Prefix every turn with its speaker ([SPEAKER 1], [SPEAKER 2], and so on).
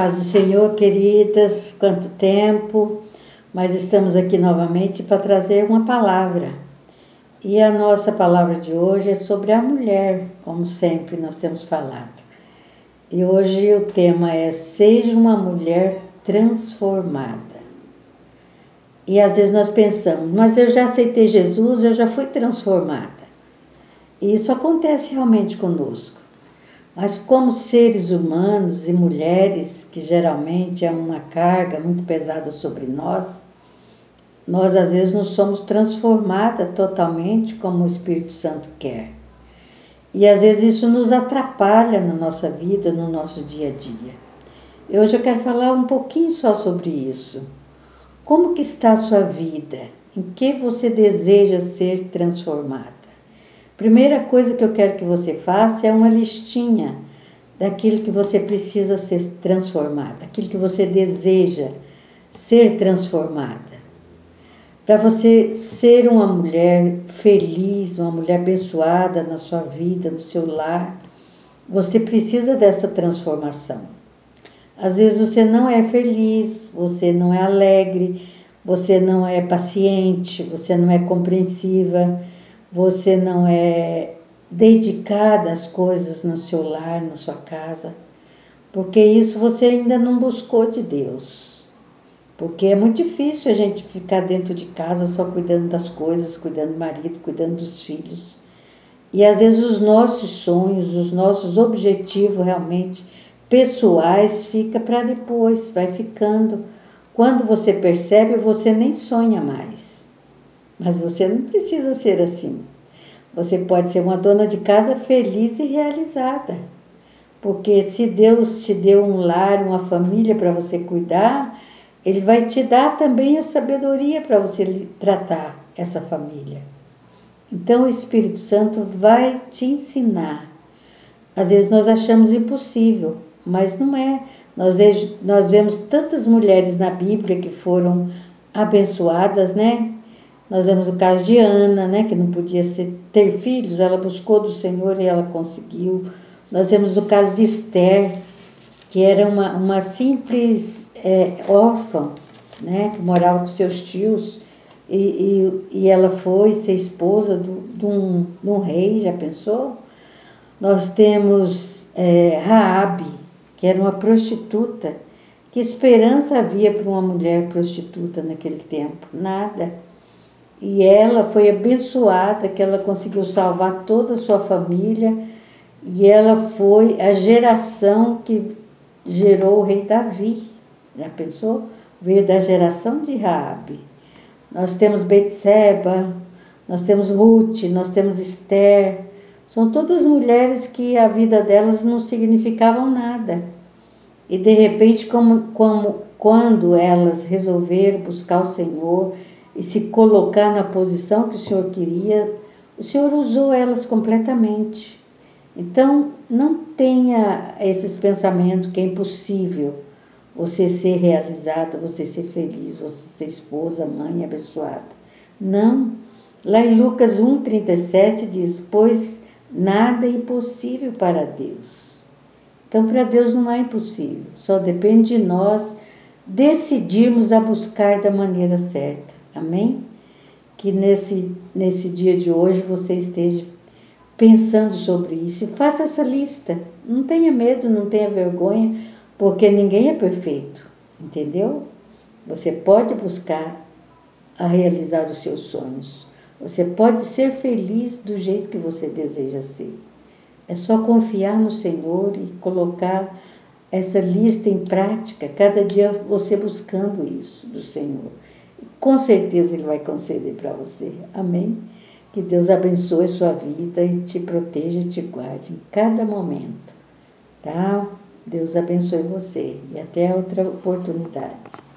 [SPEAKER 1] Paz do Senhor, queridas, quanto tempo, mas estamos aqui novamente para trazer uma palavra. E a nossa palavra de hoje é sobre a mulher, como sempre nós temos falado. E hoje o tema é Seja uma mulher transformada. E às vezes nós pensamos, mas eu já aceitei Jesus, eu já fui transformada. E isso acontece realmente conosco. Mas como seres humanos e mulheres, que geralmente é uma carga muito pesada sobre nós, nós às vezes não somos transformadas totalmente como o Espírito Santo quer. E às vezes isso nos atrapalha na nossa vida, no nosso dia a dia. E hoje eu quero falar um pouquinho só sobre isso. Como que está a sua vida? Em que você deseja ser transformada? Primeira coisa que eu quero que você faça é uma listinha daquilo que você precisa ser transformada, daquilo que você deseja ser transformada. Para você ser uma mulher feliz, uma mulher abençoada na sua vida, no seu lar, você precisa dessa transformação. Às vezes você não é feliz, você não é alegre, você não é paciente, você não é compreensiva você não é dedicada às coisas no seu lar, na sua casa, porque isso você ainda não buscou de Deus. Porque é muito difícil a gente ficar dentro de casa só cuidando das coisas, cuidando do marido, cuidando dos filhos. E às vezes os nossos sonhos, os nossos objetivos realmente pessoais fica para depois, vai ficando. Quando você percebe, você nem sonha mais. Mas você não precisa ser assim. Você pode ser uma dona de casa feliz e realizada. Porque se Deus te deu um lar, uma família para você cuidar, Ele vai te dar também a sabedoria para você tratar essa família. Então o Espírito Santo vai te ensinar. Às vezes nós achamos impossível, mas não é. Nós, nós vemos tantas mulheres na Bíblia que foram abençoadas, né? Nós vemos o caso de Ana, né, que não podia ser, ter filhos, ela buscou do Senhor e ela conseguiu. Nós vemos o caso de Esther, que era uma, uma simples é, órfã, né, que morava com seus tios, e, e, e ela foi ser esposa do, de, um, de um rei, já pensou? Nós temos é, Raabe, que era uma prostituta. Que esperança havia para uma mulher prostituta naquele tempo? Nada. E ela foi abençoada, que ela conseguiu salvar toda a sua família, e ela foi a geração que gerou o rei Davi. Já pensou? Veio da geração de Raabe. Nós temos Betseba, nós temos Ruth, nós temos Esther. São todas mulheres que a vida delas não significavam nada. E de repente, como, como quando elas resolveram buscar o Senhor, e se colocar na posição que o Senhor queria, o Senhor usou elas completamente. Então, não tenha esses pensamentos que é impossível você ser realizada, você ser feliz, você ser esposa, mãe abençoada. Não. Lá em Lucas 1,37 diz: Pois nada é impossível para Deus. Então, para Deus não é impossível, só depende de nós decidirmos a buscar da maneira certa. Amém? Que nesse, nesse dia de hoje você esteja pensando sobre isso faça essa lista. Não tenha medo, não tenha vergonha, porque ninguém é perfeito, entendeu? Você pode buscar a realizar os seus sonhos. Você pode ser feliz do jeito que você deseja ser. É só confiar no Senhor e colocar essa lista em prática, cada dia você buscando isso do Senhor com certeza Ele vai conceder para você. Amém? Que Deus abençoe sua vida e te proteja e te guarde em cada momento. Tá? Deus abençoe você e até outra oportunidade.